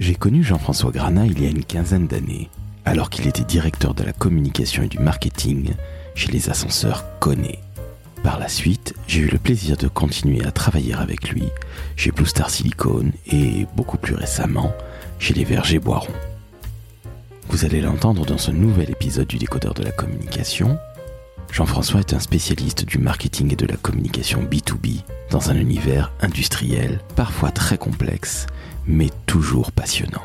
J'ai connu Jean-François Granat il y a une quinzaine d'années, alors qu'il était directeur de la communication et du marketing chez les ascenseurs Coné. Par la suite, j'ai eu le plaisir de continuer à travailler avec lui chez Blue Star Silicon et beaucoup plus récemment chez les Vergers Boiron. Vous allez l'entendre dans ce nouvel épisode du décodeur de la communication. Jean-François est un spécialiste du marketing et de la communication B2B dans un univers industriel parfois très complexe, mais toujours passionnant.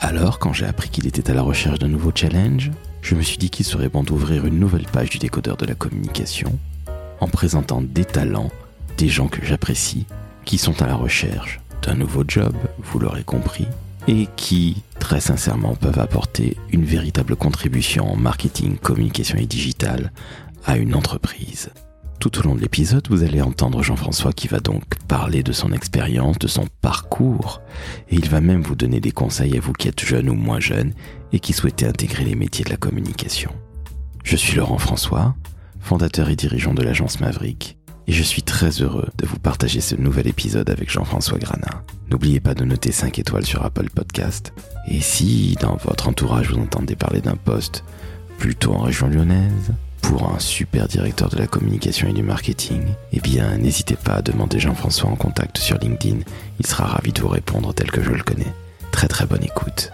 Alors, quand j'ai appris qu'il était à la recherche d'un nouveau challenge, je me suis dit qu'il serait bon d'ouvrir une nouvelle page du décodeur de la communication en présentant des talents, des gens que j'apprécie, qui sont à la recherche d'un nouveau job, vous l'aurez compris, et qui, très sincèrement, peuvent apporter une véritable contribution en marketing, communication et digital à une entreprise. Tout au long de l'épisode, vous allez entendre Jean-François qui va donc parler de son expérience, de son parcours, et il va même vous donner des conseils à vous qui êtes jeunes ou moins jeunes et qui souhaitez intégrer les métiers de la communication. Je suis Laurent François, fondateur et dirigeant de l'agence Maverick, et je suis très heureux de vous partager ce nouvel épisode avec Jean-François Granat. N'oubliez pas de noter 5 étoiles sur Apple Podcast. Et si dans votre entourage vous entendez parler d'un poste plutôt en région lyonnaise, pour un super directeur de la communication et du marketing, eh bien n'hésitez pas à demander Jean-François en contact sur LinkedIn, il sera ravi de vous répondre tel que je le connais. Très très bonne écoute.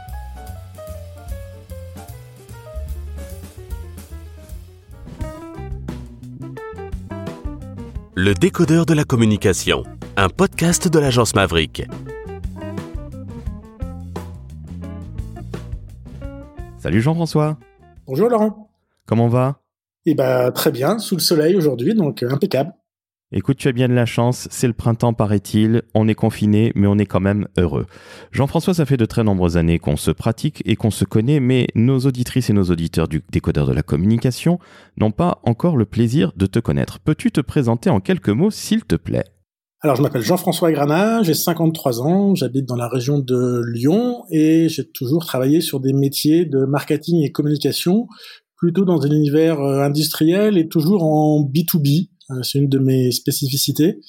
Le décodeur de la communication, un podcast de l'agence Maverick. Salut Jean-François, Bonjour Laurent. comment va? Eh ben très bien, sous le soleil aujourd'hui, donc impeccable. Écoute, tu as bien de la chance, c'est le printemps paraît-il, on est confiné, mais on est quand même heureux. Jean-François, ça fait de très nombreuses années qu'on se pratique et qu'on se connaît, mais nos auditrices et nos auditeurs du décodeur de la communication n'ont pas encore le plaisir de te connaître. Peux-tu te présenter en quelques mots, s'il te plaît? Alors je m'appelle Jean-François Granat, j'ai 53 ans, j'habite dans la région de Lyon et j'ai toujours travaillé sur des métiers de marketing et communication, plutôt dans un univers euh, industriel et toujours en B2B. Euh, C'est une de mes spécificités.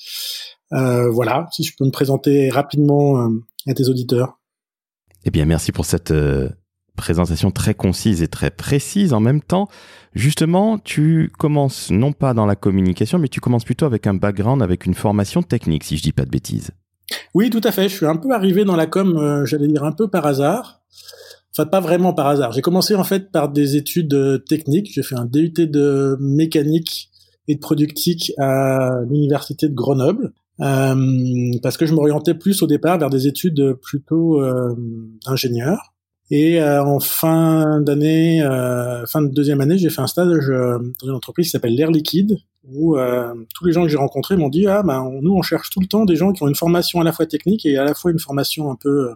Euh, voilà, si je peux me présenter rapidement euh, à tes auditeurs. Eh bien, merci pour cette présentation très concise et très précise en même temps. Justement, tu commences non pas dans la communication, mais tu commences plutôt avec un background, avec une formation technique, si je dis pas de bêtises. Oui, tout à fait. Je suis un peu arrivé dans la com, euh, j'allais dire un peu par hasard. Enfin, pas vraiment par hasard. J'ai commencé en fait par des études techniques. J'ai fait un DUT de mécanique de productique à l'université de Grenoble. euh, parce que je m'orientais plus au départ vers des études plutôt euh, d'ingénieur. Et euh, en fin d'année, euh, fin de deuxième année, j'ai fait un stage dans une entreprise qui s'appelle l'Air Liquide, où tous les gens que j'ai rencontrés m'ont dit ah ben nous on cherche tout le temps des gens qui ont une formation à la fois technique et à la fois une formation un peu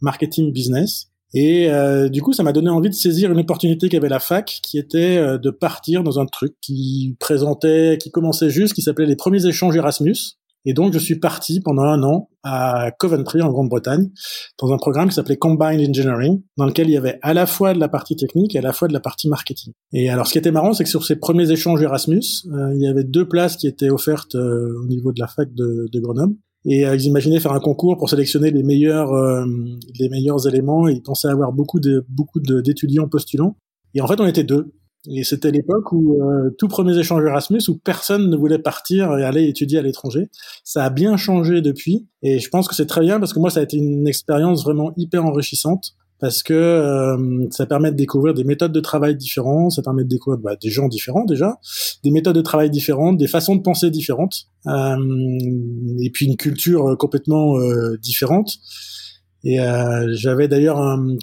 marketing business. Et euh, du coup, ça m'a donné envie de saisir une opportunité qu'avait la fac, qui était euh, de partir dans un truc qui présentait, qui commençait juste, qui s'appelait les premiers échanges Erasmus. Et donc, je suis parti pendant un an à Coventry, en Grande-Bretagne, dans un programme qui s'appelait Combined Engineering, dans lequel il y avait à la fois de la partie technique et à la fois de la partie marketing. Et alors, ce qui était marrant, c'est que sur ces premiers échanges Erasmus, euh, il y avait deux places qui étaient offertes euh, au niveau de la fac de, de Grenoble. Et euh, ils imaginaient faire un concours pour sélectionner les meilleurs, euh, les meilleurs éléments. Ils pensaient avoir beaucoup de beaucoup d'étudiants postulants. Et en fait, on était deux. Et c'était l'époque où euh, tout premier échange Erasmus où personne ne voulait partir et aller étudier à l'étranger. Ça a bien changé depuis. Et je pense que c'est très bien parce que moi, ça a été une expérience vraiment hyper enrichissante parce que euh, ça permet de découvrir des méthodes de travail différentes, ça permet de découvrir bah, des gens différents déjà, des méthodes de travail différentes, des façons de penser différentes, euh, et puis une culture euh, complètement euh, différente. Et euh, j'avais d'ailleurs un,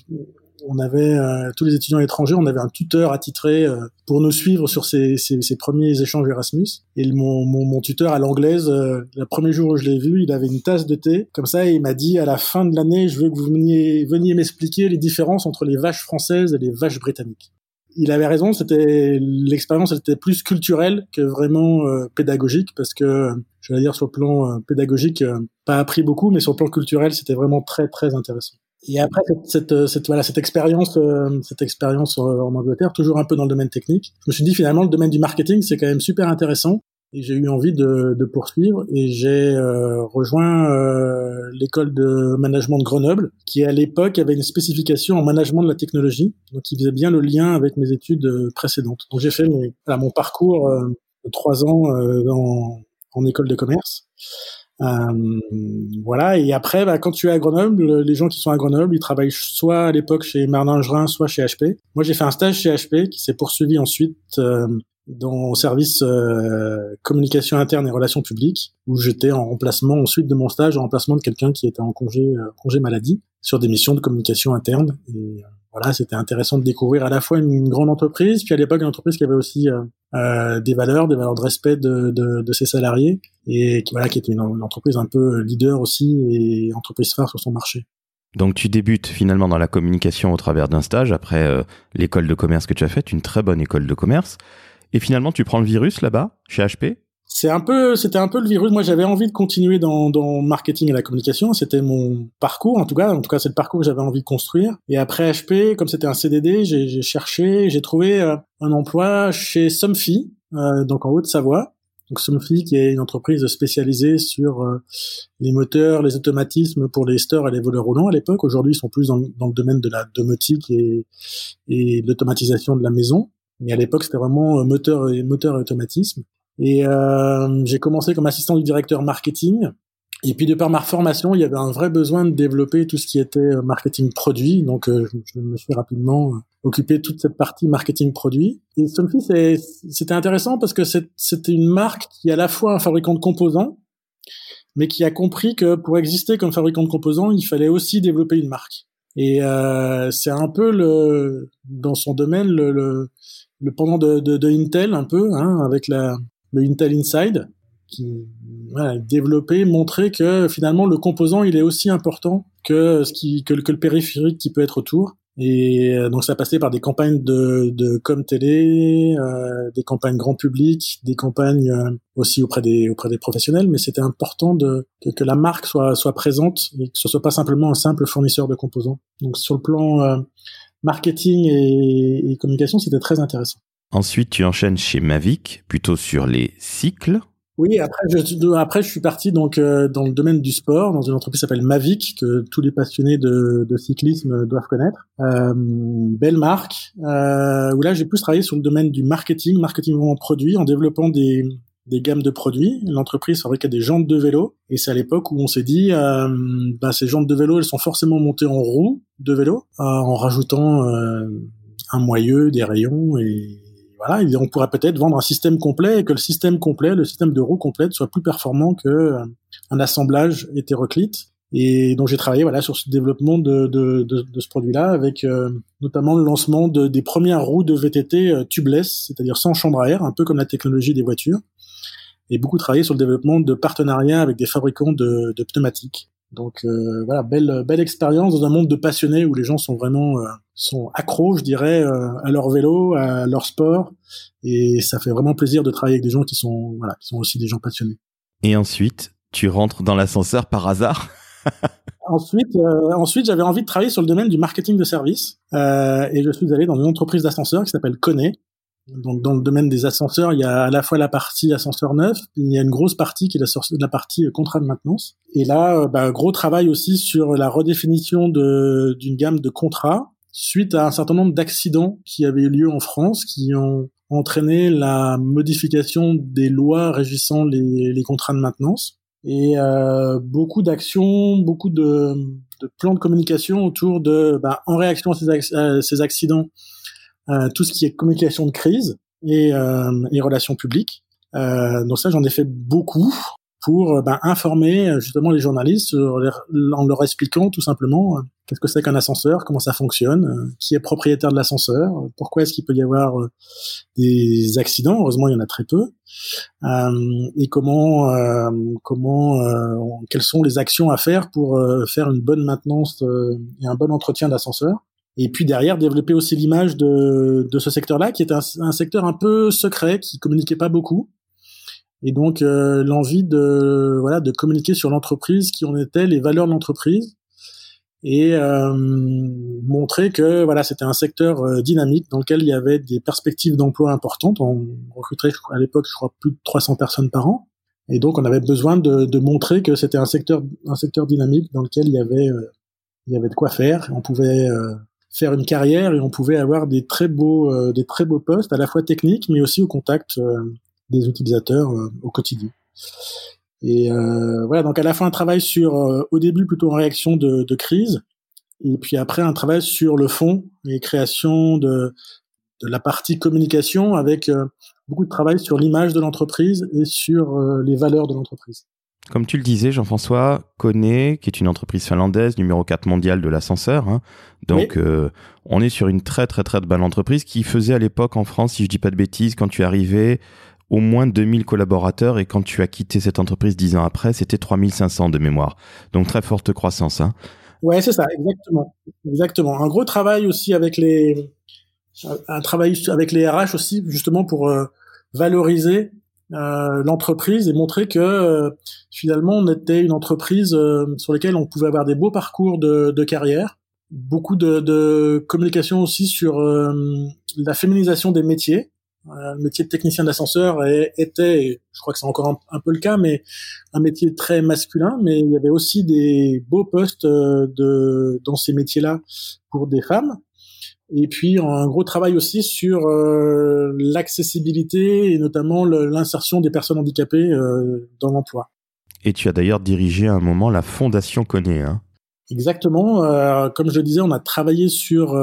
on avait euh, tous les étudiants étrangers, on avait un tuteur attitré euh, pour nous suivre sur ces, ces, ces premiers échanges Erasmus. Et mon, mon, mon tuteur à l'anglaise, euh, le premier jour où je l'ai vu, il avait une tasse de thé comme ça et il m'a dit à la fin de l'année, je veux que vous veniez, veniez m'expliquer les différences entre les vaches françaises et les vaches britanniques. Il avait raison, c'était l'expérience était plus culturelle que vraiment euh, pédagogique parce que je vais dire sur le plan euh, pédagogique euh, pas appris beaucoup mais sur le plan culturel c'était vraiment très très intéressant. Et après cette, cette, cette- voilà cette expérience euh, cette expérience euh, en Angleterre toujours un peu dans le domaine technique, je me suis dit finalement le domaine du marketing c'est quand même super intéressant. Et j'ai eu envie de, de poursuivre. Et j'ai euh, rejoint euh, l'école de management de Grenoble qui à l'époque avait une spécification en management de la technologie. Donc qui faisait bien le lien avec mes études euh, précédentes. Donc j'ai fait mon parcours de trois ans dans, en école de commerce euh, voilà et après bah, quand tu es à Grenoble les gens qui sont à Grenoble ils travaillent soit à l'époque chez Merlin Gerin soit chez HP moi j'ai fait un stage chez HP qui s'est poursuivi ensuite dans le service euh, communication interne et relations publiques, où j'étais en remplacement ensuite de mon stage, en remplacement de quelqu'un qui était en congé, euh, congé maladie, sur des missions de communication interne. Euh, voilà, c'était intéressant de découvrir à la fois une, grande entreprise, puis à l'époque une entreprise qui avait aussi des valeurs, des valeurs de respect de, de, ses salariés, et qui voilà, qui était une, une, entreprise un peu leader aussi et entreprise phare sur son marché. Donc tu débutes finalement dans la communication au travers d'un stage après l'école de commerce que tu as faite, une très bonne école de commerce. Et finalement, tu prends le virus là-bas, chez HP c'est un peu, c'était un peu le virus. Moi, j'avais envie de continuer dans, dans marketing et la communication. C'était mon parcours, en tout cas. En tout cas, c'est le parcours que j'avais envie de construire. Et après HP, comme c'était un CDD, j'ai cherché, j'ai trouvé euh, un emploi chez Somfy, euh, donc en Haute-Savoie. Donc Somfy, qui est une entreprise spécialisée sur euh, les moteurs, les automatismes pour les stores et les voleurs roulants à l'époque. Aujourd'hui, ils sont plus dans, dans, le domaine de la domotique et, et l'automatisation de la maison. Mais à l'époque, c'était vraiment euh, moteur et moteur et automatisme. Et euh, j'ai commencé comme assistant du directeur marketing. Et puis de par ma formation, il y avait un vrai besoin de développer tout ce qui était euh, marketing produit. Donc euh, je, me suis rapidement occupé de toute cette partie marketing produit. Et Somfy, c'était intéressant parce que c'était une marque qui est à la fois un fabricant de composants, mais qui a compris que pour exister comme fabricant de composants, il fallait aussi développer une marque. Et euh, c'est un peu le dans son domaine le, le, le pendant de, de, de, Intel un peu, hein, avec la, Intel Inside, qui voilà, développé, montré que finalement le composant il est aussi important que ce qui que, le périphérique qui peut être autour. Et euh, donc ça passait par des campagnes de, de com télé, euh, des campagnes grand public, des campagnes euh, aussi auprès des auprès des professionnels. Mais c'était important de que, que, la marque soit soit présente et que ce soit pas simplement un simple fournisseur de composants. Donc sur le plan euh, marketing et, communication, c'était très intéressant. Ensuite, tu enchaînes chez Mavic, plutôt sur les cycles. Oui, après je, suis parti donc euh, dans le domaine du sport, dans une entreprise qui s'appelle Mavic, que tous les passionnés de, cyclisme doivent connaître. Euh, belle marque, euh, où là j'ai plus travaillé sur le domaine du marketing, marketing en produit, en développant des, gammes de produits. L'entreprise fabriquait des jantes de vélo et c'est à l'époque où on s'est dit, euh, bah, ces jantes de vélo, elles sont forcément montées en roues de vélo en rajoutant un moyeu, des rayons et on pourrait peut-être vendre un système complet et que le système complet, le système de roues complète, soit plus performant que euh, assemblage hétéroclite. Et donc j'ai travaillé voilà sur ce développement de, de, de, ce produit-là, avec euh, notamment le lancement de, des premières roues de VTT euh, tubeless, c'est-à-dire sans chambre à air, un peu comme la technologie des voitures et beaucoup travaillé sur le développement de partenariats avec des fabricants de pneumatiques. Donc euh, voilà, belle belle expérience dans un monde de passionnés où les gens sont vraiment euh, sont accros, je dirais, euh, à leur vélo, à leur sport, et ça fait vraiment plaisir de travailler avec des gens qui sont voilà, qui sont aussi des gens passionnés. Et ensuite, tu rentres dans l'ascenseur par hasard? Ensuite, ensuite j'avais envie de travailler sur le domaine du marketing de service et je suis allé dans une entreprise d'ascenseurs qui s'appelle Kone, donc dans le domaine des ascenseurs, il y a à la fois la partie ascenseur neuf, il y a une grosse partie qui est la, partie contrat de maintenance. Et là, euh, bah, gros travail aussi sur la redéfinition d'une gamme de contrats suite à un certain nombre d'accidents qui avaient eu lieu en France, qui ont entraîné la modification des lois régissant les, contrats de maintenance. Et euh, beaucoup d'actions, beaucoup de, plans de communication autour de, bah, en réaction à ces, accidents, euh, tout ce qui est communication de crise et, euh, et relations publiques. Euh, donc ça, j'en ai fait beaucoup pour ben, informer justement les journalistes en leur expliquant tout simplement qu'est-ce que c'est qu'un ascenseur, comment ça fonctionne, qui est propriétaire de l'ascenseur, pourquoi est-ce qu'il peut y avoir des accidents, heureusement il y en a très peu, euh, et comment, euh, comment, euh, quelles sont les actions à faire pour faire une bonne maintenance et un bon entretien d'ascenseur et puis derrière développer aussi l'image de, de ce secteur-là qui est un, un, secteur un peu secret qui communiquait pas beaucoup et donc euh, l'envie de voilà de communiquer sur l'entreprise qui en était les valeurs de l'entreprise et euh, montrer que voilà c'était un secteur euh, dynamique dans lequel il y avait des perspectives d'emploi importantes. On recruterait à l'époque, je crois, plus de 300 personnes par an, et donc on avait besoin de, de montrer que c'était un secteur un secteur dynamique dans lequel il y avait euh, il y avait de quoi faire. On pouvait faire une carrière et on pouvait avoir des très beaux des très beaux postes à la fois techniques mais aussi au contact des utilisateurs au quotidien. Et euh, voilà, donc à la fois un travail sur, euh, au début plutôt en réaction de, de, crise, et puis après un travail sur le fond et création de, de la partie communication avec euh, beaucoup de travail sur l'image de l'entreprise et sur euh, les valeurs de l'entreprise. Comme tu le disais, Jean-François connaît, qui est une entreprise finlandaise, numéro 4 mondiale de l'ascenseur. Hein. Donc, euh, on est sur une très, très, très belle entreprise qui faisait à l'époque en France, si je dis pas de bêtises, quand tu arrivais, au moins 2000 collaborateurs et quand tu as quitté cette entreprise dix ans après, c'était 3500 de mémoire. Donc très forte croissance. Hein. Ouais, c'est ça, exactement. Exactement. Un gros travail aussi avec les, un travail avec les RH aussi, justement pour euh, valoriser euh, l'entreprise et montrer que euh, finalement on était une entreprise euh, sur laquelle on pouvait avoir des beaux parcours de, de carrière, beaucoup de, de communication aussi sur la féminisation des métiers le métier de technicien d'ascenseur était, je crois que c'est encore un, peu le cas, mais un métier très masculin. Mais il y avait aussi des beaux postes euh, de dans ces métiers-là pour des femmes. Et puis un gros travail aussi sur euh, l'accessibilité et notamment l'insertion des personnes handicapées euh, dans l'emploi. Et tu as d'ailleurs dirigé à un moment la Fondation Connaît. Hein Exactement. Euh, comme je le disais, on a travaillé sur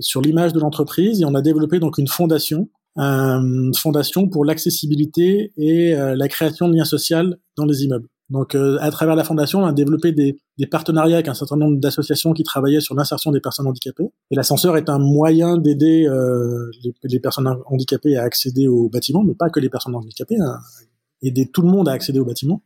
sur l'image de l'entreprise et on a développé donc une fondation, une fondation pour l'accessibilité et la création de liens sociaux dans les immeubles. Donc, à travers la fondation, on a développé des, partenariats avec un certain nombre d'associations qui travaillaient sur l'insertion des personnes handicapées. Et l'ascenseur est un moyen d'aider les, les, personnes handicapées à accéder au bâtiment, mais pas que les personnes handicapées, hein, aider tout le monde à accéder au bâtiment.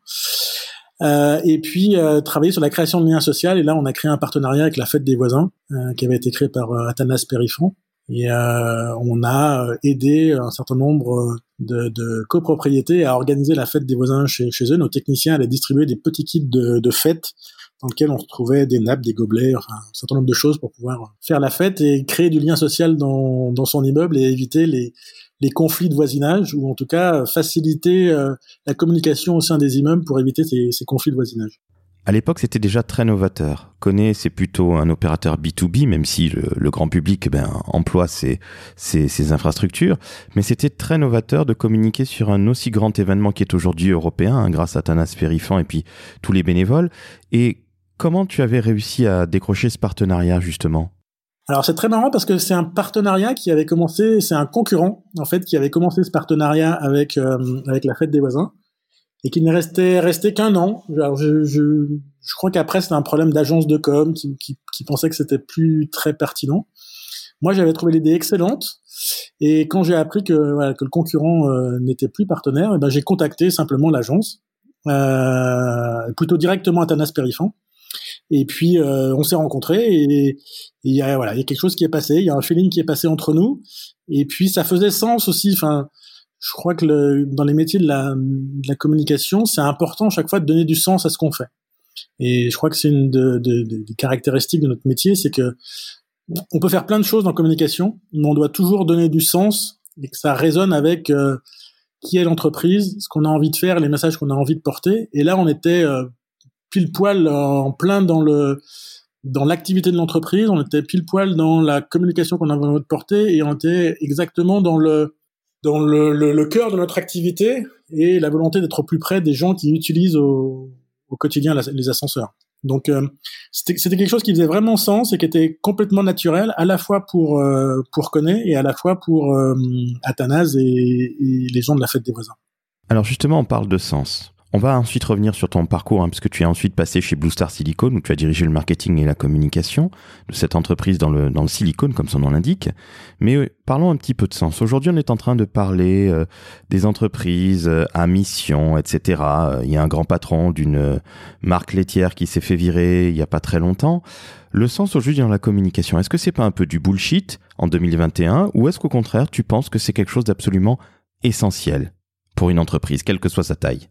Euh, et puis euh, travailler sur la création de liens sociaux. Et là, on a créé un partenariat avec la Fête des voisins, euh, qui avait été créé par Athanas Périfon. Et on a aidé un certain nombre de, de, copropriétés à organiser la fête des voisins chez, chez eux. Nos techniciens allaient distribuer des petits kits de, de fête dans lesquels on retrouvait des nappes, des gobelets, enfin un certain nombre de choses pour pouvoir faire la fête et créer du lien social dans, dans son immeuble et éviter les, les conflits de voisinage ou en tout cas faciliter euh, la communication au sein des immeubles pour éviter ces, ces conflits de voisinage. À l'époque, c'était déjà très novateur. Connaît, c'est plutôt un opérateur B2B, même si le, grand public ben, emploie ces, infrastructures. Mais c'était très novateur de communiquer sur un aussi grand événement qui est aujourd'hui européen, hein, grâce à Tanas Périfan et puis tous les bénévoles. Et comment tu avais réussi à décrocher ce partenariat, justement? Alors c'est très marrant parce que c'est un partenariat qui avait commencé, c'est un concurrent en fait qui avait commencé ce partenariat avec euh, avec la fête des voisins et qui n'est resté resté qu'un an. Alors je, je, je crois qu'après c'était un problème d'agence de com qui, qui, qui pensait que c'était plus très pertinent. Moi j'avais trouvé l'idée excellente et quand j'ai appris que voilà, que le concurrent euh, n'était plus partenaire, eh ben j'ai contacté simplement l'agence, euh, plutôt directement à Tanas Périfan et puis euh, on s'est rencontrés et il y a voilà, il y a quelque chose qui est passé, il y a un feeling qui est passé entre nous. Et puis ça faisait sens aussi. Enfin, je crois que le, dans les métiers de la, de la communication, c'est important chaque fois de donner du sens à ce qu'on fait. Et je crois que c'est une de, de, de, des caractéristiques de notre métier, c'est que on peut faire plein de choses dans la communication, mais on doit toujours donner du sens et que ça résonne avec euh, qui est l'entreprise, ce qu'on a envie de faire, les messages qu'on a envie de porter. Et là, on était euh, pile poil en plein dans le dans l'activité de l'entreprise, on était pile poil dans la communication qu'on avait envie de porter et on était exactement dans le dans le, le, cœur de notre activité et la volonté d'être plus près des gens qui utilisent au, au quotidien les ascenseurs. Donc euh, c'était quelque chose qui faisait vraiment sens et qui était complètement naturel à la fois pour euh, pour Coné et à la fois pour euh, Athanase et, et les gens de la fête des voisins. Alors justement, on parle de sens. On va ensuite revenir sur ton parcours, hein, puisque tu es ensuite passé chez Blue Star Silicon, où tu as dirigé le marketing et la communication de cette entreprise dans le, dans le silicone, comme son nom l'indique. Mais euh, parlons un petit peu de sens. Aujourd'hui, on est en train de parler euh, des entreprises euh, à mission, etc. Il y a un grand patron d'une marque laitière qui s'est fait virer il y a pas très longtemps. Le sens aujourd'hui dans la communication, est-ce que c'est pas un peu du bullshit en 2021, ou est-ce qu'au contraire, tu penses que c'est quelque chose d'absolument essentiel pour une entreprise, quelle que soit sa taille?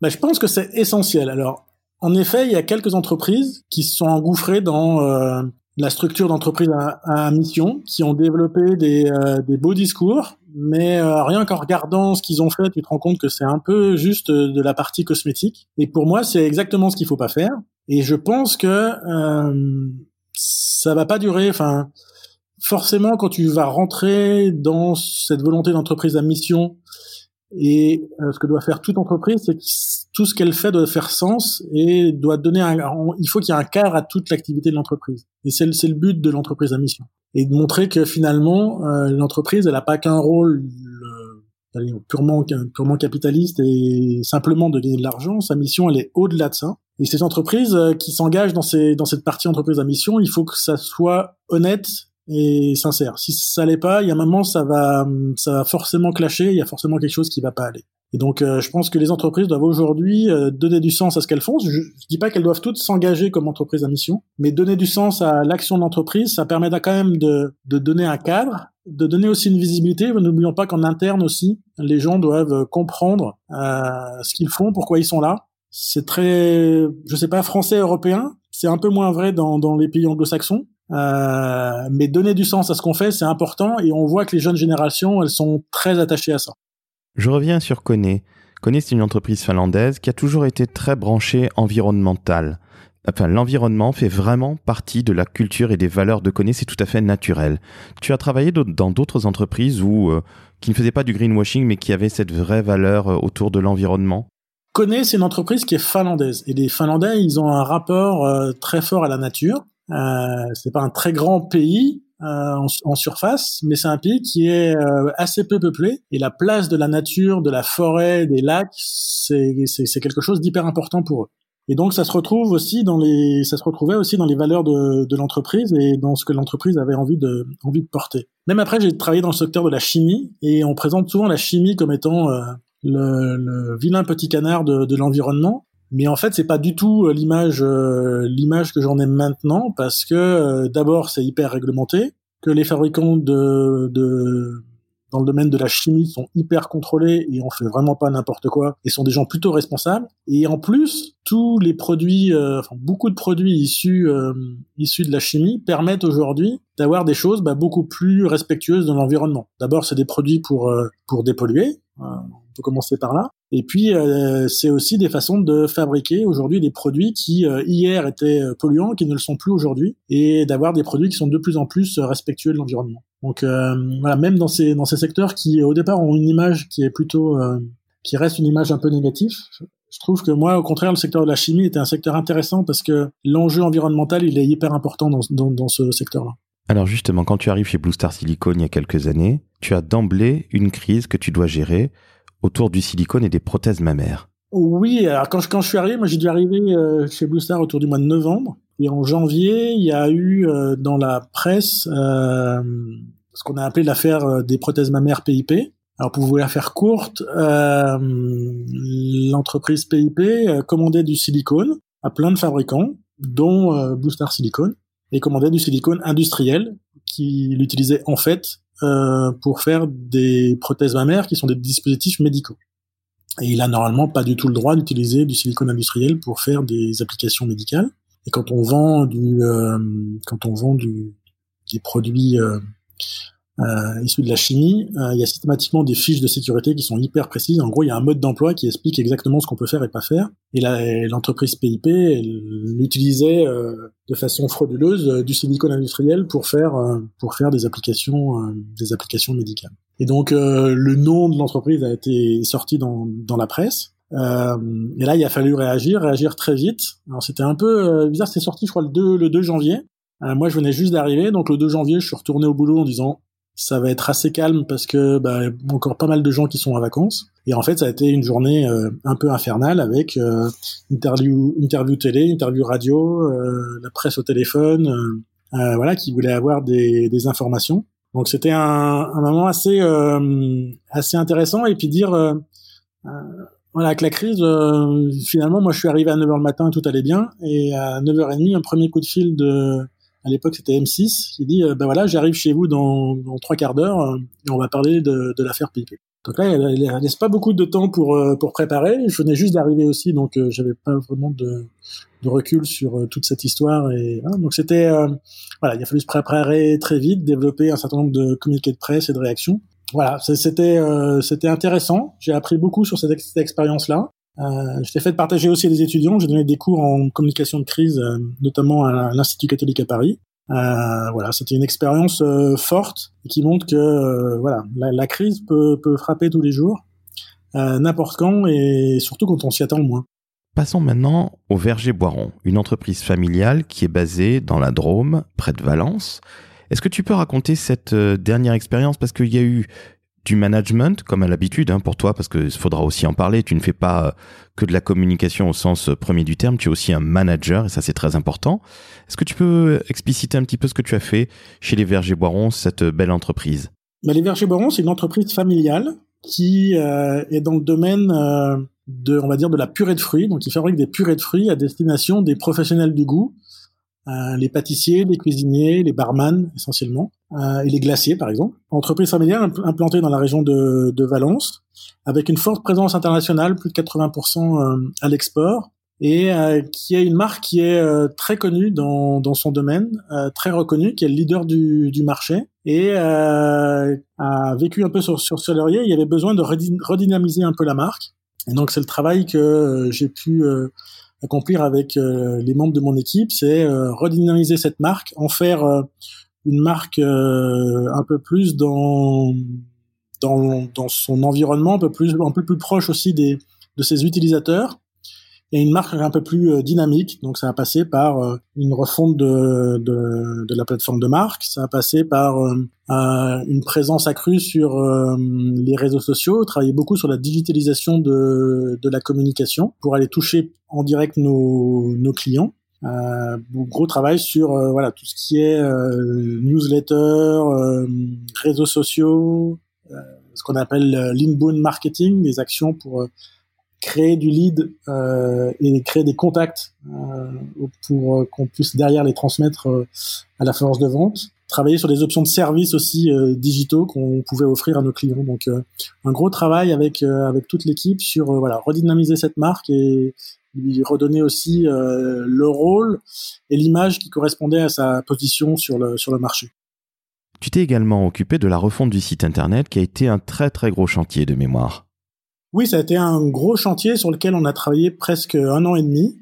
Bah, je pense que c'est essentiel. Alors, En effet, il y a quelques entreprises qui se sont engouffrées dans euh, la structure d'entreprise à, mission, qui ont développé des, euh, des beaux discours, mais euh, rien qu'en regardant ce qu'ils ont fait, tu te rends compte que c'est un peu juste de la partie cosmétique. Et pour moi, c'est exactement ce qu'il faut pas faire. Et je pense que euh, ça va pas durer. Enfin, forcément, quand tu vas rentrer dans cette volonté d'entreprise à mission et euh, ce que doit faire toute entreprise, c'est que tout ce qu'elle fait doit faire sens et doit donner un. Il faut qu'il y ait un cadre à toute l'activité de l'entreprise. Et c'est le, but de l'entreprise à mission. Et de montrer que finalement, euh, l'entreprise, elle n'a pas qu'un rôle euh, purement purement capitaliste et simplement de gagner de l'argent. Sa mission, elle est au-delà de ça. Et ces entreprises qui s'engagent dans ces dans cette partie entreprise à mission, il faut que ça soit honnête et sincère. Si ça l'est pas, il y a un moment ça va ça va forcément clasher, il y a forcément quelque chose qui va pas aller. Et donc euh, je pense que les entreprises doivent aujourd'hui euh, donner du sens à ce qu'elles font. Je, je dis pas qu'elles doivent toutes s'engager comme entreprise à mission, mais donner du sens à l'action de l'entreprise, ça permet quand même de, de donner un cadre, de donner aussi une visibilité. N'oublions pas qu'en interne aussi, les gens doivent comprendre euh, ce qu'ils font, pourquoi ils sont là. C'est très, je sais pas, français, européen. C'est un peu moins vrai dans, dans les pays anglo-saxons. Euh, mais donner du sens à ce qu'on fait, c'est important et on voit que les jeunes générations, elles sont très attachées à ça. Je reviens sur Kone. Kone, c'est une entreprise finlandaise qui a toujours été très branchée environnementale. Enfin, l'environnement fait vraiment partie de la culture et des valeurs de Kone, c'est tout à fait naturel. Tu as travaillé dans d'autres entreprises où, euh, qui ne faisaient pas du greenwashing, mais qui avaient cette vraie valeur euh, autour de l'environnement? Kone, c'est une entreprise qui est finlandaise. Et les Finlandais, ils ont un rapport très fort à la nature. Euh, c'est pas un très grand pays euh, en, surface, mais c'est un pays qui est euh, assez peu peuplé. Et la place de la nature, de la forêt, des lacs, c'est quelque chose d'hyper important pour eux. Et donc ça se retrouve aussi dans les, ça se retrouvait aussi dans les valeurs de, de l'entreprise et dans ce que l'entreprise avait envie de, envie de porter. Même après, j'ai travaillé dans le secteur de la chimie et on présente souvent la chimie comme étant euh, le, le, vilain petit canard de, de l'environnement. Mais en fait, c'est pas du tout euh, l'image euh, l'image que j'en ai maintenant parce que euh, d'abord c'est hyper réglementé, que les fabricants de, de dans le domaine de la chimie sont hyper contrôlés et on fait vraiment pas n'importe quoi et sont des gens plutôt responsables. Et en plus, tous les produits, enfin beaucoup de produits issus issus de la chimie permettent aujourd'hui d'avoir des choses bah, beaucoup plus respectueuses de l'environnement. D'abord, c'est des produits pour pour dépolluer. On peut commencer par là. Et puis, euh, c'est aussi des façons de fabriquer aujourd'hui des produits qui euh, hier étaient euh, polluants, qui ne le sont plus aujourd'hui, et d'avoir des produits qui sont de plus en plus respectueux de l'environnement. Donc voilà, même dans ces dans ces secteurs qui au départ ont une image qui est plutôt qui reste une image un peu négative, je trouve que moi, au contraire, le secteur de la chimie était un secteur intéressant parce que l'enjeu environnemental, il est hyper important dans, dans, dans ce secteur-là. Alors justement, quand tu arrives chez Blue Star Silicon il y a quelques années, tu as d'emblée une crise que tu dois gérer autour du silicone et des prothèses mammaires. Oui, alors quand je, suis arrivé, moi j'ai dû arriver euh, chez Blue Star autour du mois de novembre. Et en janvier, il y a eu euh, dans la presse euh, ce qu'on a appelé l'affaire des prothèses mammaires PIP. Alors pour vous la faire courte, l'entreprise PIP commandait du silicone à plein de fabricants, dont Blue Star Silicon, et commandait du silicone industriel qui l'utilisait en fait euh, pour faire des prothèses mammaires qui sont des dispositifs médicaux. Et il a normalement pas du tout le droit d'utiliser du silicone industriel pour faire des applications médicales. Et quand on vend du, euh, quand on vend du, des produits euh, euh, issus de la chimie, euh, il y a systématiquement des fiches de sécurité qui sont hyper précises. En gros, il y a un mode d'emploi qui explique exactement ce qu'on peut faire et pas faire. Et l'entreprise PIP, elle utilisait euh, de façon frauduleuse euh, du silicone industriel pour faire pour faire des applications des applications médicales. Et donc le nom de l'entreprise a été sorti dans dans la presse. Euh, et là, il a fallu réagir, réagir très vite. Alors c'était un peu bizarre, c'est sorti, je crois, le 2, le 2 janvier. Euh, moi, je venais juste d'arriver, donc le 2 janvier, je suis retourné au boulot en disant ça va être assez calme parce que bah, encore pas mal de gens qui sont en vacances. Et en fait, ça a été une journée euh, un peu infernale avec euh, interview, interview télé, interview radio, euh, la presse au téléphone, voilà, qui voulait avoir des, informations. Donc c'était un, un, moment assez assez intéressant et puis dire voilà que la crise finalement moi je suis arrivé à 9h le matin tout allait bien et à 9h30 un premier coup de fil de à l'époque c'était M6 qui dit ben voilà j'arrive chez vous dans, dans trois quarts d'heure euh, et on va parler de, de l'affaire PIP. Donc là, elle, elle laisse pas beaucoup de temps pour euh, pour préparer. Je venais juste d'arriver aussi, donc euh, j'avais pas vraiment de, de recul sur euh, toute cette histoire. Et voilà. donc c'était voilà, il a fallu se préparer très vite, développer un certain nombre de communiqués de presse et de réactions. Voilà, c'était c'était intéressant. J'ai appris beaucoup sur cette expérience-là. Euh, je t'ai fait partager aussi des étudiants. J'ai donné des cours en communication de crise, notamment à l'Institut catholique à Paris. Euh, voilà, c'était une expérience euh, forte qui montre que euh, voilà, la, crise peut, peut, frapper tous les jours, n'importe quand et surtout quand on s'y attend le moins. Passons maintenant au Verger Boiron, une entreprise familiale qui est basée dans la Drôme, près de Valence. Est-ce que tu peux raconter cette dernière expérience? Parce qu'il y a eu du management, comme à l'habitude, hein, pour toi, parce qu'il faudra aussi en parler. Tu ne fais pas euh, que de la communication au sens euh, premier du terme, tu es aussi un manager, et ça c'est très important. Est-ce que tu peux expliciter un petit peu ce que tu as fait chez les Vergers Boirons, cette belle entreprise? Bah, Les Vergers Boirons, c'est une entreprise familiale qui euh, est dans le domaine de, on va dire, de la purée de fruits. Donc, ils fabriquent des purées de fruits à destination des professionnels du goût, les pâtissiers, les cuisiniers, les barman essentiellement. Euh, et les glaciers, par exemple. Entreprise familiale implantée dans la région de, de Valence, avec une forte présence internationale, plus de 80% euh, à l'export, et euh, qui est une marque qui est très connue dans, dans son domaine, très reconnue, qui est le leader du, du marché, et a vécu un peu sur, sur ce laurier. Il y avait besoin de redynamiser un peu la marque. Et donc c'est le travail que j'ai pu accomplir avec les membres de mon équipe, c'est redynamiser cette marque, en faire une marque euh, un peu plus dans, dans, dans son environnement, un peu plus un peu plus proche aussi des de ses utilisateurs et une marque un peu plus euh, dynamique. Donc ça a passé par euh, une refonte de, de, de, la plateforme de marque, ça a passé par une présence accrue sur les réseaux sociaux, travailler beaucoup sur la digitalisation de, de la communication pour aller toucher en direct nos, nos clients. Euh, gros travail sur euh, voilà tout ce qui est euh, newsletter, euh, réseaux sociaux, ce qu'on appelle l'inbound marketing, des actions pour créer du lead et créer des contacts pour qu'on puisse derrière les transmettre à la force de vente. Travailler sur des options de services aussi digitaux qu'on pouvait offrir à nos clients. Donc un gros travail avec avec toute l'équipe sur voilà redynamiser cette marque et, lui redonner aussi euh, le rôle et l'image qui correspondait à sa position sur le, sur le marché. Tu t'es également occupé de la refonte du site internet qui a été un très très gros chantier de mémoire. Oui, ça a été un gros chantier sur lequel on a travaillé presque un an et demi.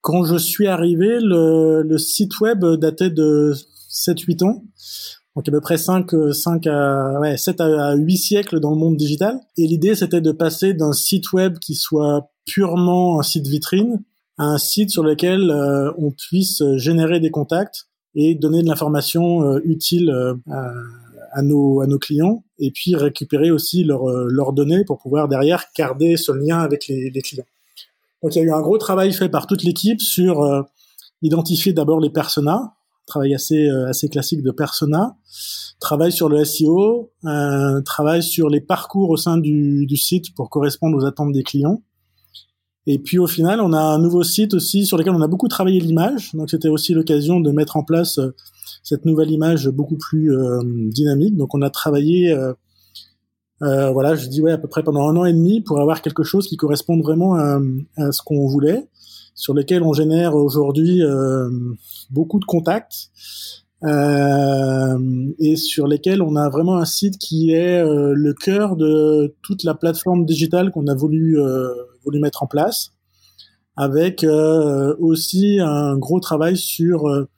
Quand je suis arrivé, le, le site web datait de 7-8 ans. Donc à peu près 5, 5 à, ouais, 7 à 8 siècles dans le monde digital. Et l'idée, c'était de passer d'un site web qui soit purement un site vitrine à un site sur lequel euh, on puisse générer des contacts et donner de l'information euh, utile euh, à, nos, à nos clients et puis récupérer aussi leurs données pour pouvoir derrière garder ce lien avec les, les, clients. Donc il y a eu un gros travail fait par toute l'équipe sur identifier d'abord les personas, travail assez assez classique de persona, travail sur le SEO, travail sur les parcours au sein du, du site pour correspondre aux attentes des clients et puis au final, on a un nouveau site aussi sur lequel on a beaucoup travaillé l'image. Donc c'était aussi l'occasion de mettre en place euh, cette nouvelle image beaucoup plus euh, dynamique. Donc on a travaillé, euh, euh, voilà, je dis ouais à peu près pendant un an et demi pour avoir quelque chose qui corresponde vraiment à, à ce qu'on voulait, sur lequel on génère aujourd'hui beaucoup de contacts. et sur lesquels on a vraiment un site qui est le cœur de toute la plateforme digitale qu'on a voulu voulu mettre en place, avec euh, aussi un gros travail sur euh,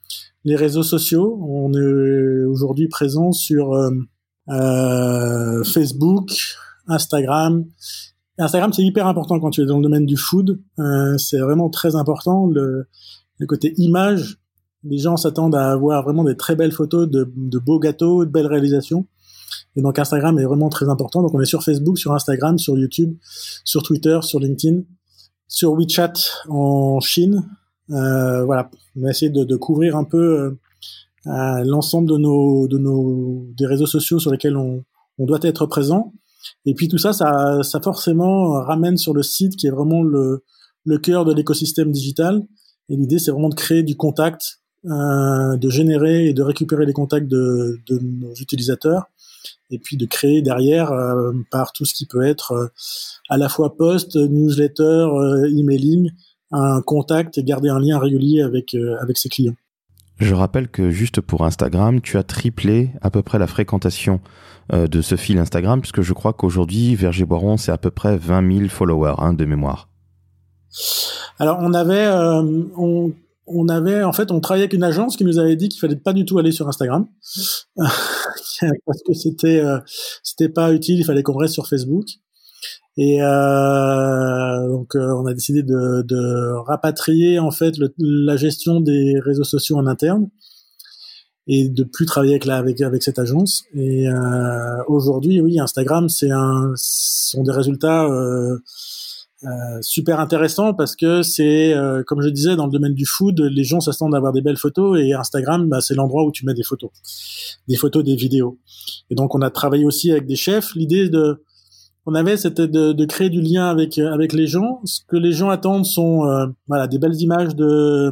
les réseaux sociaux. On est aujourd'hui présent sur euh, Facebook, Instagram. Instagram, c'est hyper important quand tu es dans le domaine du food. c'est vraiment très important. Le, côté image, les gens s'attendent à avoir vraiment des très belles photos de, de beaux gâteaux, de belles réalisations. Et donc Instagram est vraiment très important. Donc on est sur Facebook, sur Instagram, sur YouTube, sur Twitter, sur LinkedIn, sur WeChat en Chine. Euh, voilà, on va essayer de, de couvrir un peu euh, l'ensemble de nos, de nos des réseaux sociaux sur lesquels on, on doit être présent. Et puis tout ça, ça, ça forcément ramène sur le site qui est vraiment le, le cœur de l'écosystème digital. Et l'idée, c'est vraiment de créer du contact, euh, de générer et de récupérer les contacts de, de nos utilisateurs et puis de créer derrière par tout ce qui peut être à la fois post, newsletter, emailing, un contact et garder un lien régulier avec avec ses clients. Je rappelle que juste pour Instagram, tu as triplé à peu près la fréquentation euh, de ce fil Instagram, puisque je crois qu'aujourd'hui, Verger Boiron, c'est à peu près 20 000 followers hein, de mémoire. Alors, on avait, euh, on, avait, en fait, on travaillait avec une agence qui nous avait dit qu'il fallait pas du tout aller sur Instagram parce que c'était, euh, c'était pas utile. Il fallait qu'on reste sur Facebook. Et euh, donc euh, on a décidé de, rapatrier en fait la gestion des réseaux sociaux en interne et de plus travailler avec la, avec avec cette agence. Et euh, aujourd'hui, oui, Instagram, c'est un sont des résultats euh, euh, super intéressants parce que c'est euh, comme je disais dans le domaine du food, les gens s'attendent d'avoir des belles photos et Instagram, bah, c'est l'endroit où tu mets des photos, des photos, des vidéos. Et donc on a travaillé aussi avec des chefs. L'idée de on avait, c'était de, créer du lien avec avec les gens. Ce que les gens attendent sont euh, voilà des belles images de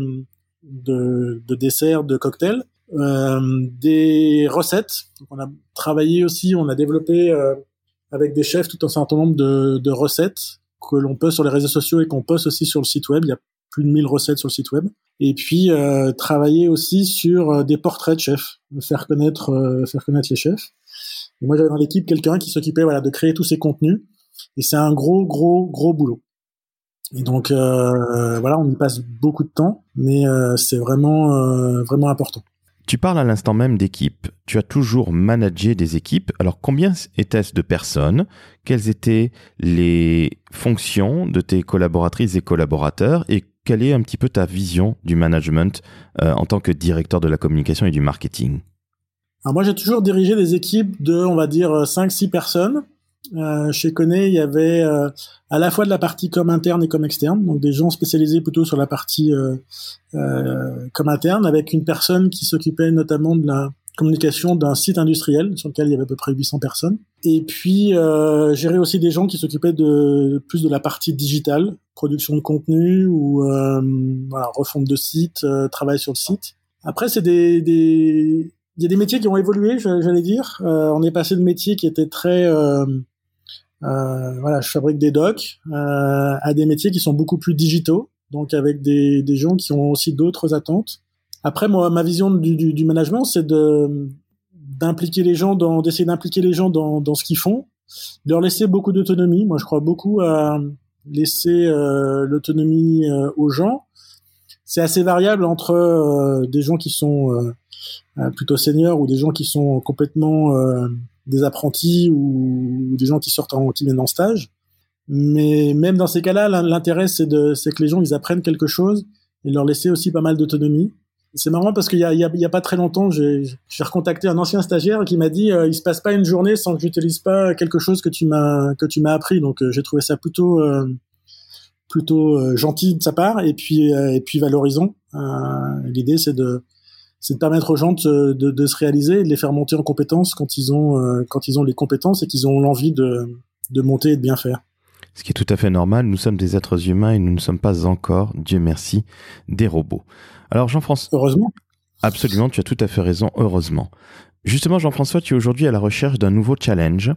de, de desserts, de cocktails, euh, des recettes. on a travaillé aussi, on a développé euh, avec des chefs tout un certain nombre de, de recettes que l'on poste sur les réseaux sociaux et qu'on poste aussi sur le site web. Il y a plus de 1000 recettes sur le site web. Et puis travailler aussi sur des portraits de chefs, faire connaître faire connaître les chefs. Et moi, j'avais dans l'équipe quelqu'un qui s'occupait voilà de créer tous ces contenus. Et c'est un gros, gros, gros boulot. Et donc euh, voilà, on y passe beaucoup de temps, mais euh, c'est vraiment, euh, vraiment important. Tu parles à l'instant même d'équipe. Tu as toujours managé des équipes. Alors combien était-ce de personnes? Quelles étaient les fonctions de tes collaboratrices et collaborateurs? Et quelle est un petit peu ta vision du management en tant que directeur de la communication et du marketing? Alors moi, j'ai toujours dirigé des équipes de, on va dire, 5-6 euh, personnes. Euh, chez Kone, il y avait euh, à la fois de la partie comme interne et comme externe, donc des gens spécialisés plutôt sur la partie euh, euh, comme interne, avec une personne qui s'occupait notamment de la communication d'un site industriel sur lequel il y avait à peu près 800 personnes. Et puis, euh, gérer aussi des gens qui s'occupaient de plus de la partie digitale, production de contenu ou voilà, refonte de site, travail sur le site. Après, c'est des, des, il y a des métiers qui ont évolué, j'allais dire. Euh, on est passé de métiers qui étaient très, euh, euh, voilà, je fabrique des docs, euh, à des métiers qui sont beaucoup plus digitaux, donc avec des, des gens qui ont aussi d'autres attentes. Après, moi, ma vision du, du, du management, c'est de d'impliquer les gens, dans, d'essayer d'impliquer les gens dans, dans ce qu'ils font, de leur laisser beaucoup d'autonomie. Moi, je crois beaucoup à laisser euh, l'autonomie euh, aux gens. C'est assez variable entre des gens qui sont euh, plutôt seniors ou des gens qui sont complètement euh, des apprentis ou des gens qui sortent en qui viennent en stage. Mais même dans ces cas-là, l'intérêt c'est que les gens ils apprennent quelque chose et leur laisser aussi pas mal d'autonomie. C'est marrant parce qu'il y a, pas très longtemps, j'ai recontacté un ancien stagiaire qui m'a dit euh, il se passe pas une journée sans que j'utilise pas quelque chose que tu m'as appris. Donc j'ai trouvé ça plutôt plutôt gentil de sa part et puis et puis valorisant. L'idée c'est de c'est de permettre aux gens de, de, se réaliser et de les faire monter en compétences quand ils ont, euh, quand ils ont les compétences et qu'ils ont l'envie de, de monter et de bien faire. Ce qui est tout à fait normal, nous sommes des êtres humains et nous ne sommes pas encore, Dieu merci, des robots. Alors Jean-François... Heureusement. Absolument, tu as tout à fait raison, heureusement. Justement, Jean-François, tu es aujourd'hui à la recherche d'un nouveau challenge.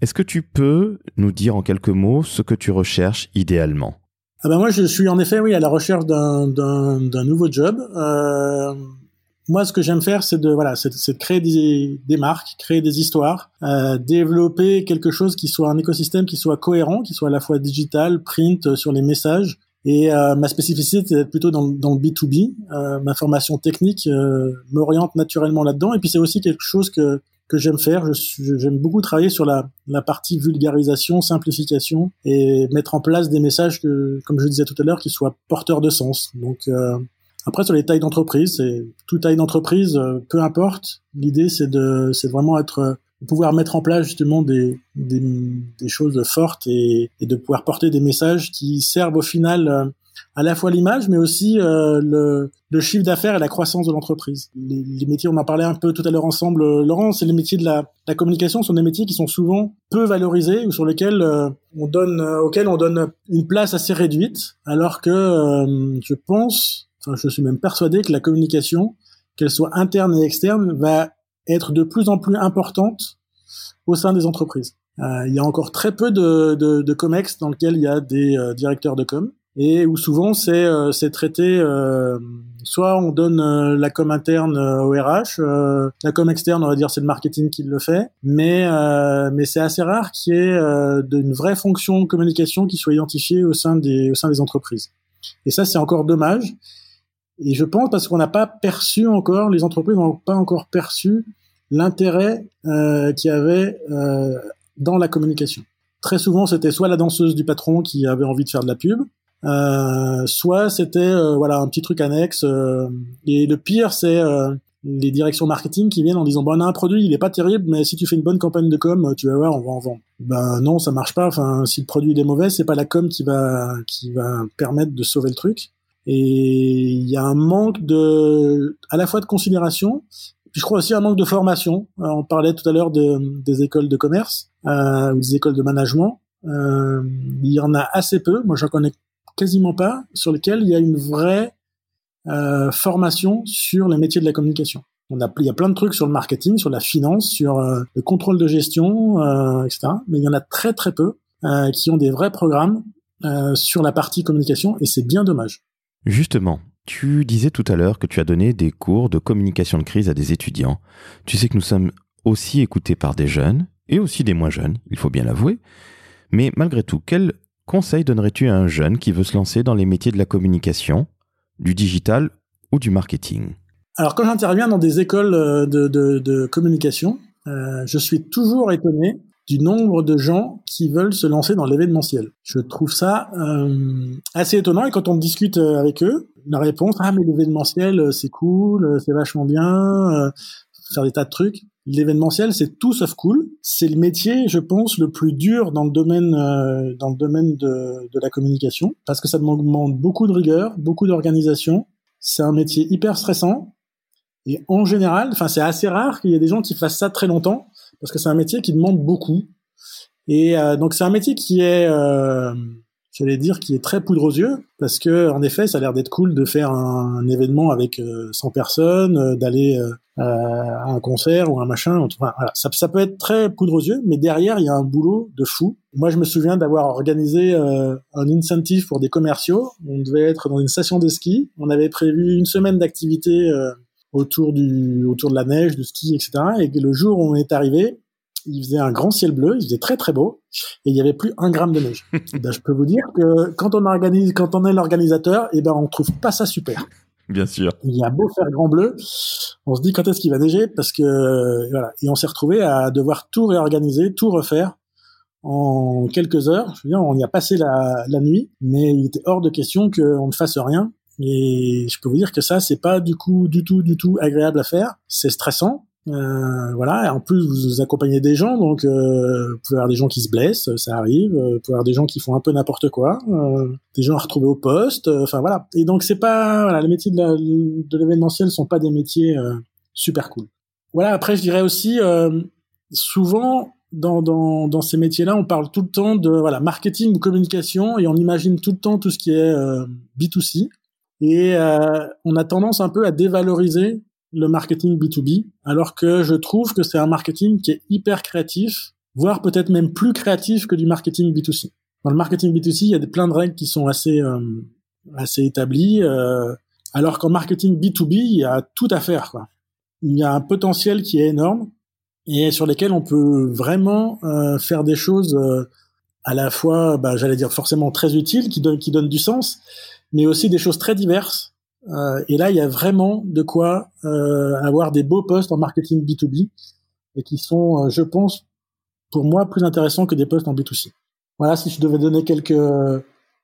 Est-ce que tu peux nous dire en quelques mots ce que tu recherches idéalement? Ah ben moi, je suis en effet, oui, à la recherche d'un nouveau job. Euh, moi, ce que j'aime faire, c'est de voilà, c'est de créer des, marques, créer des histoires, euh, développer quelque chose qui soit un écosystème qui soit cohérent, qui soit à la fois digital, print euh, sur les messages. Et euh, ma spécificité, c'est d'être plutôt dans, dans le B2B. Euh, ma formation technique euh, m'oriente naturellement là-dedans. Et puis c'est aussi quelque chose que que j'aime faire. J'aime beaucoup travailler sur la, la partie vulgarisation, simplification et mettre en place des messages que, comme je disais tout à l'heure, qui soient porteurs de sens. Donc euh, après, sur les tailles d'entreprise, c'est toute taille d'entreprise, euh, peu importe. L'idée, c'est de, c'est vraiment être, euh, pouvoir mettre en place justement des, des, des choses fortes et, et, de pouvoir porter des messages qui servent au final euh, à la fois l'image, mais aussi le, le, chiffre d'affaires et la croissance de l'entreprise. Les, les, métiers, on en parlait un peu tout à l'heure ensemble, Laurent, c'est les métiers de la, la, communication, sont des métiers qui sont souvent peu valorisés ou sur lesquels on donne, auxquels on donne une place assez réduite, alors que je pense je suis même persuadé que la communication, qu'elle soit interne et externe, va être de plus en plus importante au sein des entreprises. Euh, il y a encore très peu de, de, de comex dans lequel il y a des euh, directeurs de com et où souvent c'est euh, traité euh, soit on donne la com interne au RH, la com externe on va dire c'est le marketing qui le fait, mais mais c'est assez rare qu'il y ait d'une vraie fonction de communication qui soit identifiée au sein des au sein des entreprises. Et ça c'est encore dommage. Et je pense parce qu'on n'a pas perçu encore, les entreprises n'ont pas encore perçu l'intérêt euh, qu'il y avait euh, dans la communication. Très souvent, c'était soit la danseuse du patron qui avait envie de faire de la pub, euh, soit c'était euh, voilà un petit truc annexe. Euh, et le pire, c'est les directions marketing qui viennent en disant bon on a un produit il est pas terrible mais si tu fais une bonne campagne de com tu vas voir on va en vendre ben non ça marche pas enfin si le produit est mauvais c'est pas la com qui va qui va permettre de sauver le truc et il y a un manque de à la fois de considération puis je crois aussi un manque de formation on parlait tout à l'heure de, des écoles de commerce euh, ou des écoles de management euh, il y en a assez peu moi j'en connais quasiment pas, sur lesquels il y a une vraie euh, formation sur les métiers de la communication. On a, il y a plein de trucs sur le marketing, sur la finance, sur euh, le contrôle de gestion, euh, etc. Mais il y en a très très peu euh, qui ont des vrais programmes euh, sur la partie communication, et c'est bien dommage. Justement, tu disais tout à l'heure que tu as donné des cours de communication de crise à des étudiants. Tu sais que nous sommes aussi écoutés par des jeunes, et aussi des moins jeunes, il faut bien l'avouer. Mais malgré tout, quel conseil donnerais-tu à un jeune qui veut se lancer dans les métiers de la communication, du digital ou du marketing? Alors quand j'interviens dans des écoles euh, de, communication, euh, je suis toujours étonné du nombre de gens qui veulent se lancer dans l'événementiel. Je trouve ça euh, assez étonnant et quand on discute avec eux, la réponse ah mais l'événementiel c'est cool, c'est vachement bien, faire des tas de trucs l'événementiel, c'est tout sauf cool. C'est le métier, je pense, le plus dur dans le domaine euh, dans le domaine de, de, la communication parce que ça demande beaucoup de rigueur, beaucoup d'organisation. C'est un métier hyper stressant et en général, enfin c'est assez rare qu'il y ait des gens qui fassent ça très longtemps parce que c'est un métier qui demande beaucoup. Et euh, donc c'est un métier qui est euh, j'allais dire, qui est très poudre aux yeux, parce que en effet, ça a l'air d'être cool de faire un, événement avec 100 euh, personnes, euh, d'aller euh, à un concert ou un machin. Enfin, voilà. ça, peut être très poudre aux yeux, mais derrière, il y a un boulot de fou. Moi, je me souviens d'avoir organisé un incentive pour des commerciaux. On devait être dans une station de ski. On avait prévu une semaine d'activité autour du autour de la neige, du ski, etc. Et le jour où on est arrivé, il faisait un grand ciel bleu, il faisait très très beau, et il y avait plus un gramme de neige. ben, je peux vous dire que quand on organise, quand on est l'organisateur, et eh ben on trouve pas ça super. Bien sûr. Il y a beau faire grand bleu, on se dit quand est-ce qu'il va neiger parce que voilà, et on s'est retrouvé à devoir tout réorganiser, tout refaire en quelques heures. Je veux dire, on y a passé la, la nuit, mais il était hors de question qu'on ne fasse rien. Et je peux vous dire que ça, c'est pas du coup du tout, du tout agréable à faire. C'est stressant. Euh, voilà. Et en plus, vous accompagnez des gens, donc euh, vous pouvez avoir des gens qui se blessent, ça arrive. Euh, vous pouvez avoir des gens qui font un peu n'importe quoi, euh, des gens à retrouver au poste. Euh, enfin voilà. Et donc c'est pas voilà, les métiers de l'événementiel sont pas des métiers super cool. Voilà. Après, je dirais aussi souvent dans, dans, dans ces métiers-là, on parle tout le temps de voilà marketing ou communication et on imagine tout le temps tout ce qui est B2C. Et on a tendance un peu à dévaloriser le marketing B2B, alors que je trouve que c'est un marketing qui est hyper créatif, voire peut-être même plus créatif que du marketing B2C. Dans le marketing B2C, il y a plein de règles qui sont assez euh, assez établies, euh, alors qu'en marketing B2B, il y a tout à faire. Quoi. Il y a un potentiel qui est énorme et sur lesquels on peut vraiment euh, faire des choses à la fois, bah, j'allais dire forcément très utiles, qui donnent qui donnent du sens, mais aussi des choses très diverses euh, et là, il y a vraiment de quoi euh, avoir des beaux postes en marketing B2B et qui sont, euh, je pense, pour moi, plus intéressants que des postes en B2C. Voilà, si je devais donner quelques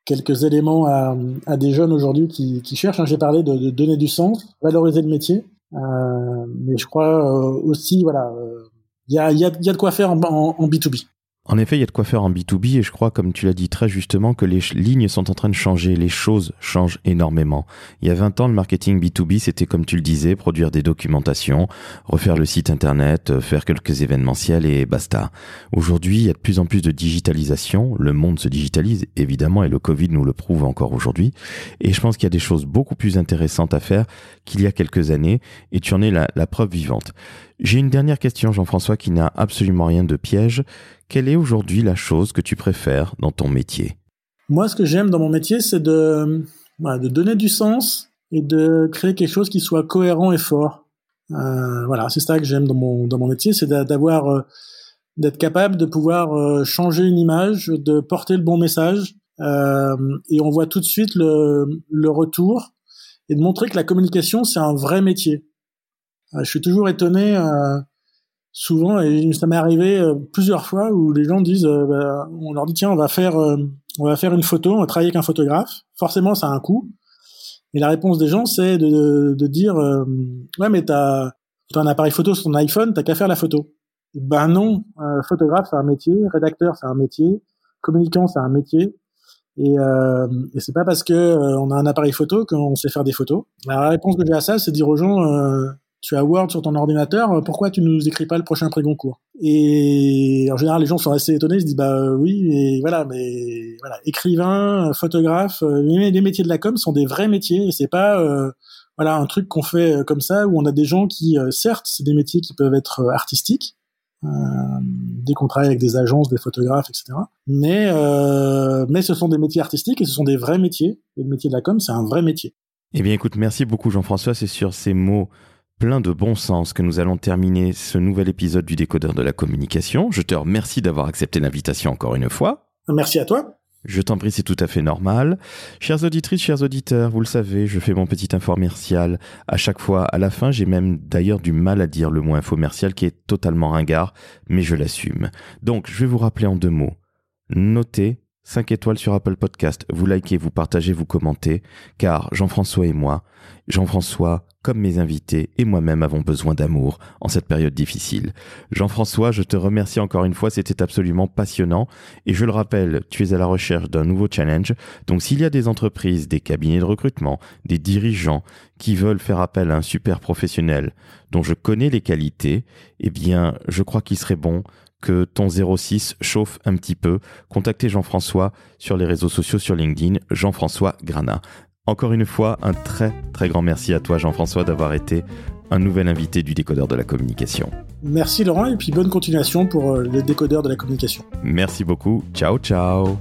quelques éléments à, à des jeunes aujourd'hui qui, qui cherchent. Hein, J'ai parlé de, de, donner du sens, valoriser le métier, euh, mais je crois aussi, voilà, il y a, y, a, y, a, de quoi faire en, en B2B. En effet, il y a de quoi faire en B2B et je crois, comme tu l'as dit très justement, que les lignes sont en train de changer, les choses changent énormément. Il y a 20 ans, le marketing B2B, c'était comme tu le disais, produire des documentations, refaire le site internet, euh, faire quelques événementiels et basta. Aujourd'hui, il y a de plus en plus de digitalisation, le monde se digitalise évidemment et le Covid nous le prouve encore aujourd'hui. Et je pense qu'il y a des choses beaucoup plus intéressantes à faire qu'il y a quelques années et tu en es la, la preuve vivante. J'ai une dernière question, Jean-François, qui n'a absolument rien de piège. Quelle est aujourd'hui la chose que tu préfères dans ton métier? Moi, ce que j'aime dans mon métier, c'est de, donner du sens et de créer quelque chose qui soit cohérent et fort. Euh, voilà, c'est ça que j'aime dans mon, dans mon métier, c'est d'avoir, euh, d'être capable de pouvoir euh, changer une image, de porter le bon message, et on voit tout de suite le retour, et de montrer que la communication, c'est un vrai métier. Je suis toujours étonné souvent, et ça m'est arrivé euh, plusieurs fois où les gens disent, euh, bah, on leur dit tiens, on va faire, euh, on va faire une photo, on va travailler avec un photographe. Forcément, ça a un coût. Et la réponse des gens, c'est de, de, dire, ouais, mais t'as, as un appareil photo sur ton iPhone, t'as qu'à faire la photo. Ben non, photographe c'est un métier, rédacteur c'est un métier, communicant c'est un métier. Et, euh, et c'est pas parce que on a un appareil photo qu'on sait faire des photos. La réponse que j'ai à ça, c'est de dire aux gens, tu as Word sur ton ordinateur, euh, pourquoi tu ne nous écris pas le prochain prix Goncourt Et en général, les gens sont assez étonnés, ils se disent bah euh, oui, mais voilà, mais voilà, écrivain, photographe, euh, les métiers de la com sont des vrais métiers et c'est pas voilà un truc qu'on fait comme ça où on a des gens qui certes, c'est des métiers qui peuvent être artistiques. Euh, dès qu'on travaille avec des agences, des photographes, etc. Mais mais ce sont des métiers artistiques et ce sont des vrais métiers. Et le métier de la com, c'est un vrai métier. Eh bien, écoute, merci beaucoup Jean-François. C'est sur ces mots plein de bon sens que nous allons terminer ce nouvel épisode du décodeur de la communication. Je te remercie d'avoir accepté l'invitation encore une fois. Merci à toi. Je t'en prie, c'est tout à fait normal. Chères auditrices, chers auditeurs, vous le savez, je fais mon petit infomercial à chaque fois. À la fin, j'ai même d'ailleurs du mal à dire le mot infomercial qui est totalement ringard, mais je l'assume. Donc, je vais vous rappeler en deux mots. Notez 5 étoiles sur Apple Podcast, vous likez, vous partagez, vous commentez, car Jean-François et moi, Jean-François, comme mes invités et moi-même avons besoin d'amour en cette période difficile. Jean-François, je te remercie encore une fois, c'était absolument passionnant. Et je le rappelle, tu es à la recherche d'un nouveau challenge, donc s'il y a des entreprises, des cabinets de recrutement, des dirigeants qui veulent faire appel à un super professionnel dont je connais les qualités, eh bien, je crois qu'il serait bon que ton 06 chauffe un petit peu, contactez Jean-François sur les réseaux sociaux sur LinkedIn, Jean-François Grana. Encore une fois, un très très grand merci à toi Jean-François d'avoir été un nouvel invité du décodeur de la communication. Merci Laurent et puis bonne continuation pour euh, le décodeur de la communication. Merci beaucoup. Ciao ciao.